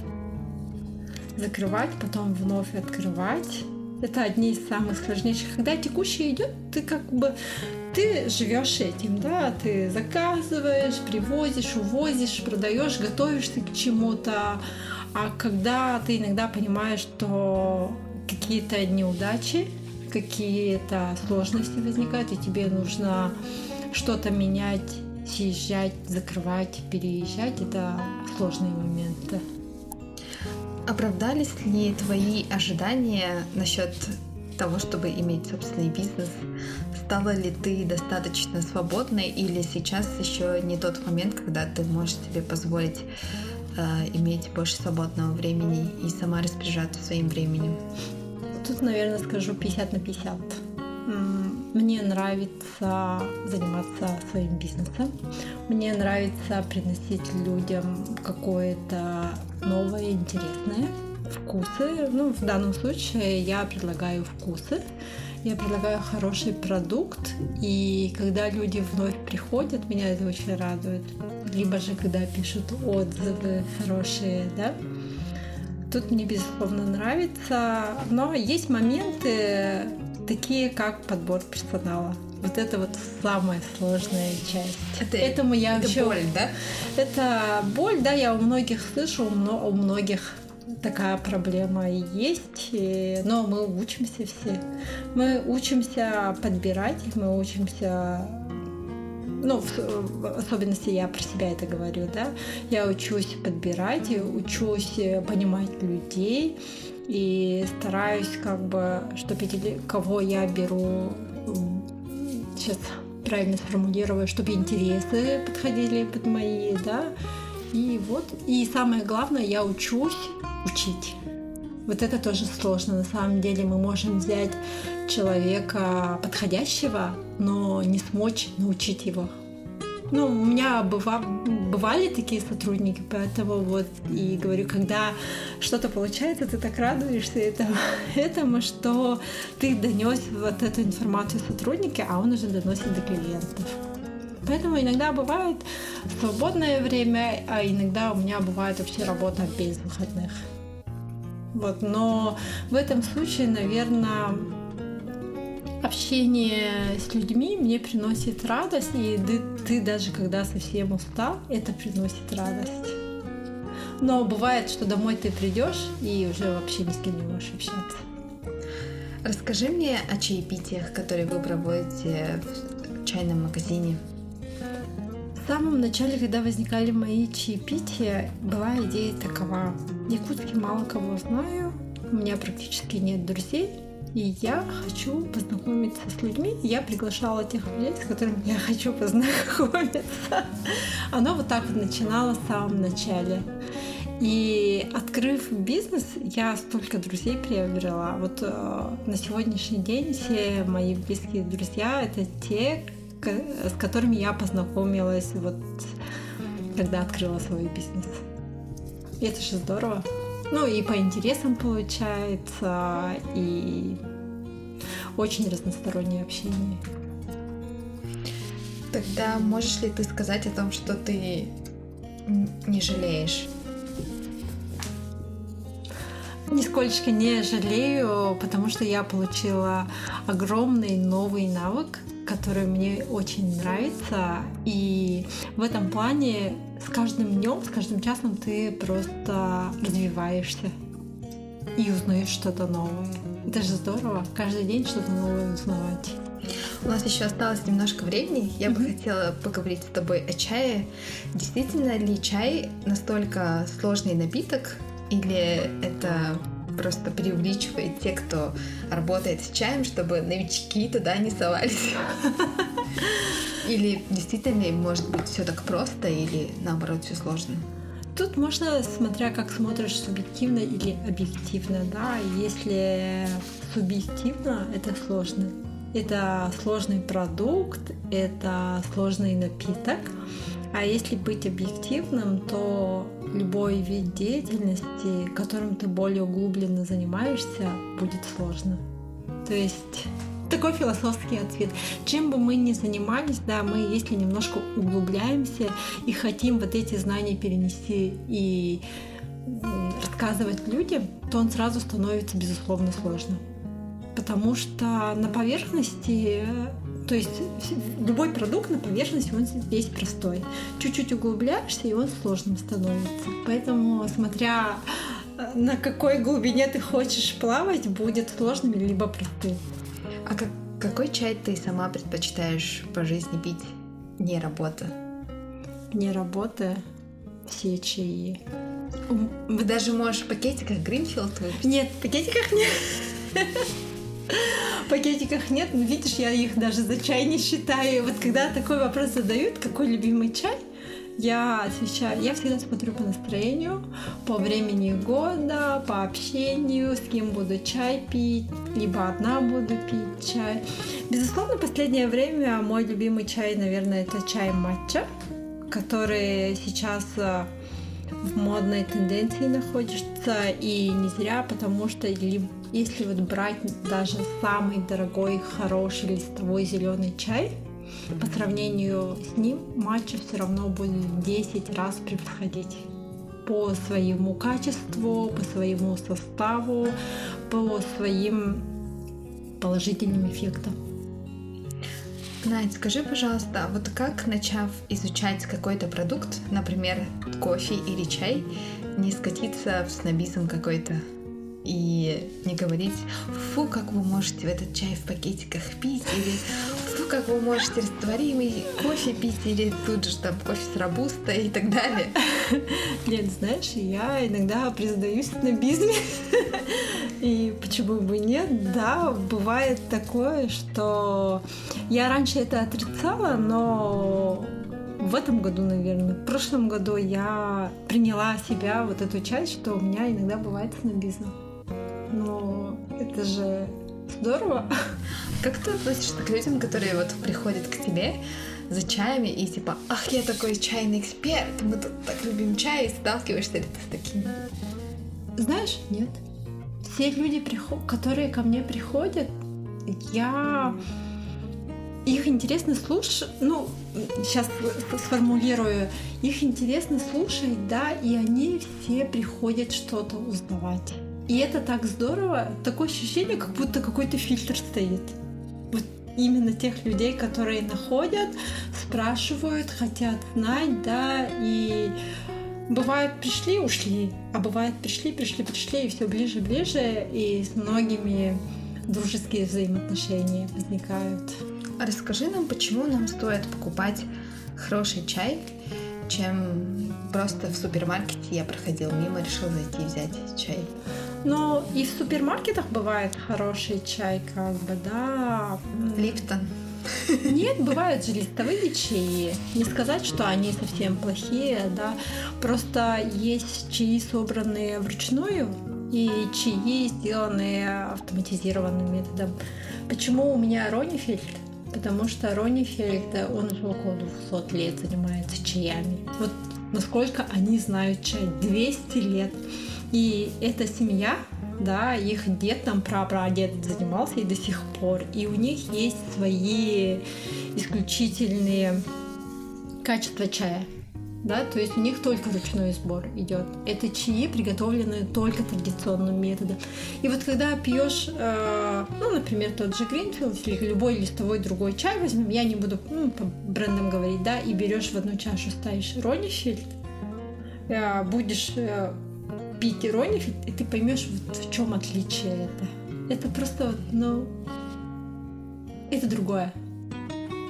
Закрывать, потом вновь открывать. Это одни из самых сложнейших. Когда текущий идет, ты как бы ты живешь этим, да, ты заказываешь, привозишь, увозишь, продаешь, готовишься к чему-то. А когда ты иногда понимаешь, что какие-то неудачи, какие-то сложности возникают, и тебе нужно что-то менять, съезжать, закрывать, переезжать, это сложные моменты. Оправдались ли твои ожидания насчет того, чтобы иметь собственный бизнес? Стала ли ты достаточно свободной или сейчас еще не тот момент, когда ты можешь себе позволить э, иметь больше свободного времени и сама распоряжаться своим временем? Тут, наверное, скажу 50 на 50. Мне нравится заниматься своим бизнесом. Мне нравится приносить людям какое-то новое, интересное, вкусы. Ну, в данном случае я предлагаю вкусы. Я предлагаю хороший продукт, и когда люди вновь приходят, меня это очень радует. Либо же, когда пишут отзывы хорошие, да, тут мне, безусловно, нравится. Но есть моменты, такие как подбор персонала. Вот это вот самая сложная часть. Это, Этому я это вообще... боль, да? Это боль, да, я у многих слышу, у многих такая проблема есть, но мы учимся все. Мы учимся подбирать, мы учимся ну, в особенности я про себя это говорю, да, я учусь подбирать, учусь понимать людей и стараюсь как бы, чтобы кого я беру, сейчас правильно сформулирую, чтобы интересы подходили под мои, да, и вот, и самое главное, я учусь учить. Вот это тоже сложно. На самом деле мы можем взять человека подходящего, но не смочь научить его. Ну, у меня быва, бывали такие сотрудники, поэтому вот и говорю, когда что-то получается, ты так радуешься этому, этому, что ты донес вот эту информацию сотруднике, а он уже доносит до клиентов. Поэтому иногда бывает свободное время, а иногда у меня бывает вообще работа без выходных. Вот, но в этом случае, наверное, общение с людьми мне приносит радость, и ты, ты даже когда совсем устал, это приносит радость. Но бывает, что домой ты придешь и уже вообще ни с кем не можешь общаться. Расскажи мне о чаепитиях, которые вы проводите в чайном магазине. В самом начале, когда возникали мои чаепития, была идея такова. В Якутске мало кого знаю, у меня практически нет друзей, и я хочу познакомиться с людьми. Я приглашала тех людей, с которыми я хочу познакомиться. Оно вот так вот начинало в самом начале. И открыв бизнес, я столько друзей приобрела. Вот э, на сегодняшний день все мои близкие друзья это те, с которыми я познакомилась вот когда открыла свой бизнес. И это же здорово. Ну и по интересам получается, и очень разностороннее общение. Тогда можешь ли ты сказать о том, что ты не жалеешь Нисколько не жалею, потому что я получила огромный новый навык, который мне очень нравится. И в этом плане с каждым днем, с каждым часом ты просто развиваешься и узнаешь что-то новое. Это же здорово, каждый день что-то новое узнавать. У нас еще осталось немножко времени. Я mm-hmm. бы хотела поговорить с тобой о чае. Действительно ли чай настолько сложный напиток, или это просто преувеличивает те, кто работает с чаем, чтобы новички туда не совались? Или действительно, может быть, все так просто, или наоборот, все сложно? Тут можно, смотря как смотришь, субъективно или объективно, да. Если субъективно, это сложно. Это сложный продукт, это сложный напиток. А если быть объективным, то любой вид деятельности, которым ты более углубленно занимаешься, будет сложно. То есть такой философский ответ. Чем бы мы ни занимались, да, мы если немножко углубляемся и хотим вот эти знания перенести и рассказывать людям, то он сразу становится, безусловно, сложным. Потому что на поверхности то есть любой продукт на поверхности, он весь простой. Чуть-чуть углубляешься, и он сложным становится. Поэтому, смотря э, на какой глубине ты хочешь плавать, будет сложным либо простым. А как, какой чай ты сама предпочитаешь по жизни пить, не работа? Не работа, все чаи. Вы даже можешь в пакетиках Гринфилд выпить? Нет, в пакетиках нет. Пакетиках нет, но видишь, я их даже за чай не считаю. Вот когда такой вопрос задают, какой любимый чай, я отвечаю, я всегда смотрю по настроению, по времени года, по общению, с кем буду чай пить, либо одна буду пить чай. Безусловно, в последнее время мой любимый чай, наверное, это чай матча, который сейчас э, в модной тенденции находится, и не зря, потому что если вот брать даже самый дорогой, хороший листовой зеленый чай, по сравнению с ним матча все равно будет 10 раз превосходить по своему качеству, по своему составу, по своим положительным эффектам. Надь, скажи, пожалуйста, вот как, начав изучать какой-то продукт, например, кофе или чай, не скатиться в снобизм какой-то? и не говорить, фу, как вы можете в этот чай в пакетиках пить, или как вы можете растворимый кофе пить, или тут же там кофе с робуста и так далее. Нет, знаешь, я иногда признаюсь на бизнес. И почему бы нет? Да, бывает такое, что я раньше это отрицала, но в этом году, наверное, в прошлом году я приняла себя вот эту часть, что у меня иногда бывает снобизм но это же здорово. Как ты относишься к людям, которые вот приходят к тебе за чаями и типа, ах, я такой чайный эксперт, мы тут так любим чай, и сталкиваешься ли ты с такими? Знаешь, нет. Все люди, которые ко мне приходят, я их интересно слушать, ну, сейчас сформулирую, их интересно слушать, да, и они все приходят что-то узнавать. И это так здорово, такое ощущение, как будто какой-то фильтр стоит. Вот именно тех людей, которые находят, спрашивают, хотят знать, да, и бывает пришли, ушли, а бывает пришли, пришли, пришли, и все ближе, ближе, и с многими дружеские взаимоотношения возникают. Расскажи нам, почему нам стоит покупать хороший чай, чем просто в супермаркете я проходил мимо, решил зайти взять чай. Но и в супермаркетах бывает хороший чай, как бы, да. Липтон. Нет, бывают же листовые чаи. Не сказать, что они совсем плохие, да. Просто есть чаи, собранные вручную, и чаи, сделанные автоматизированным методом. Почему у меня Ронифельд? Потому что Ронифельд, он уже около 200 лет занимается чаями. Вот насколько они знают чай. 200 лет. И эта семья, да, их дед там прапрадед занимался и до сих пор. И у них есть свои исключительные качества чая да, то есть у них только ручной сбор идет. Это чаи, приготовленные только традиционным методом. И вот когда пьешь, э, ну, например, тот же Гринфилд или любой листовой другой чай возьмем, я не буду ну, по брендам говорить, да, и берешь в одну чашу, ставишь Ронифильд, э, будешь пить Ронифильд, и ты поймешь, вот в чем отличие это. Это просто, вот, ну, это другое.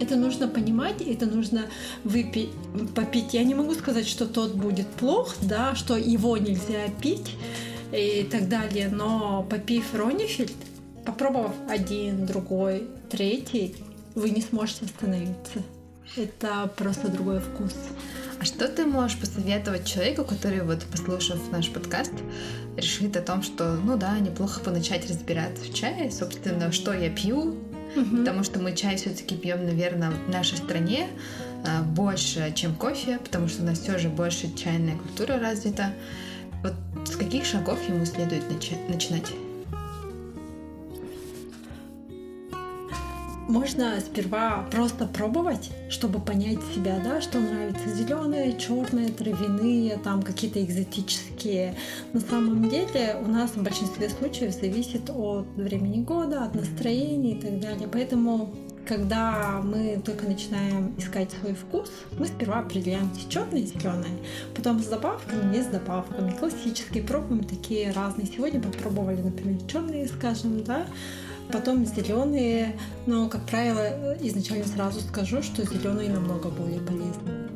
Это нужно понимать, это нужно выпить, попить. Я не могу сказать, что тот будет плох, да, что его нельзя пить и так далее, но попив Ронифельд, попробовав один, другой, третий, вы не сможете остановиться. Это просто другой вкус. А что ты можешь посоветовать человеку, который, вот послушав наш подкаст, решит о том, что, ну да, неплохо бы начать разбираться в чае, собственно, что я пью, угу. потому что мы чай все-таки пьем, наверное, в нашей стране а, больше, чем кофе, потому что у нас все же больше чайная культура развита. Вот с каких шагов ему следует начинать? Можно сперва просто пробовать, чтобы понять себя, да, что нравится зеленые, черные, травяные, там какие-то экзотические. На самом деле у нас в большинстве случаев зависит от времени года, от настроения и так далее. Поэтому когда мы только начинаем искать свой вкус, мы сперва определяем черные и зеленые, потом с добавками, не с добавками, классические, пробуем такие разные. Сегодня попробовали, например, черные, скажем, да, Потом зеленые, но, как правило, изначально сразу скажу, что зеленые намного более полезны.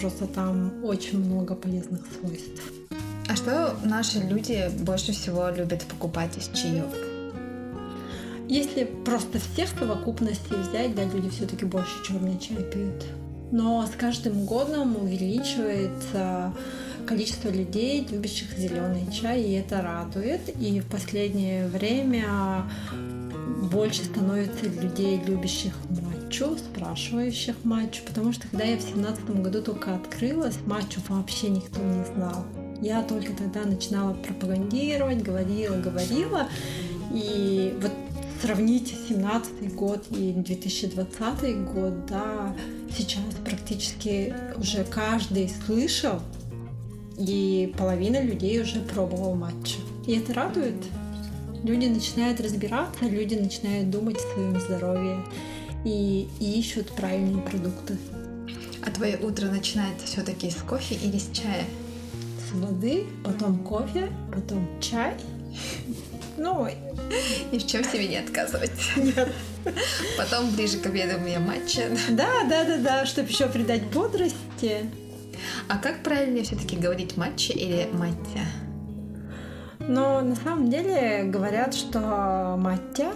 Просто там очень много полезных свойств. А что наши люди больше всего любят покупать из чаев? Если просто всех совокупности взять, да, люди все-таки больше черный чай пьют. Но с каждым годом увеличивается количество людей, любящих зеленый чай, и это радует. И в последнее время больше становится людей, любящих матчу, спрашивающих матчу, потому что когда я в семнадцатом году только открылась, матчу вообще никто не знал. Я только тогда начинала пропагандировать, говорила, говорила, и вот сравнить 17 год и 2020 год, да, сейчас практически уже каждый слышал и половина людей уже пробовал матча. И это радует. Люди начинают разбираться, люди начинают думать о своем здоровье и, и ищут правильные продукты. А твое утро начинается все-таки с кофе или с чая? С воды, потом кофе, потом чай. Ну, ни в чем себе не отказывать. Нет. Потом ближе к обеду у меня матча. Да, да, да, да, чтобы еще придать бодрости. А как правильнее все-таки говорить матча или маття? Но на самом деле говорят, что маття,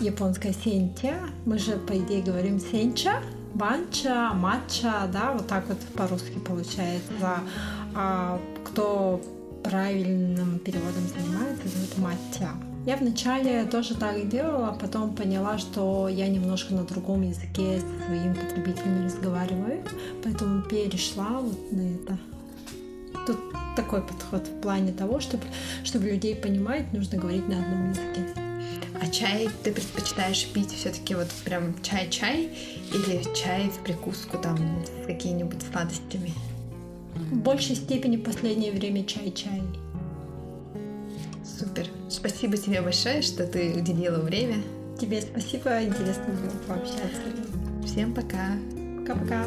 японская сентя, мы же по идее говорим сенча, банча, матча, да, вот так вот по-русски получается. А кто правильным переводом занимается, это маття. Я вначале тоже так делала, потом поняла, что я немножко на другом языке с своими потребителями разговариваю, поэтому перешла вот на это. Тут такой подход в плане того, чтобы, чтобы людей понимать, нужно говорить на одном языке. А чай ты предпочитаешь пить все-таки вот прям чай-чай или чай в прикуску там с какими-нибудь сладостями? В большей степени в последнее время чай-чай. Супер. Спасибо тебе большое, что ты уделила время. Тебе спасибо, интересно было пообщаться. Всем пока. Пока-пока.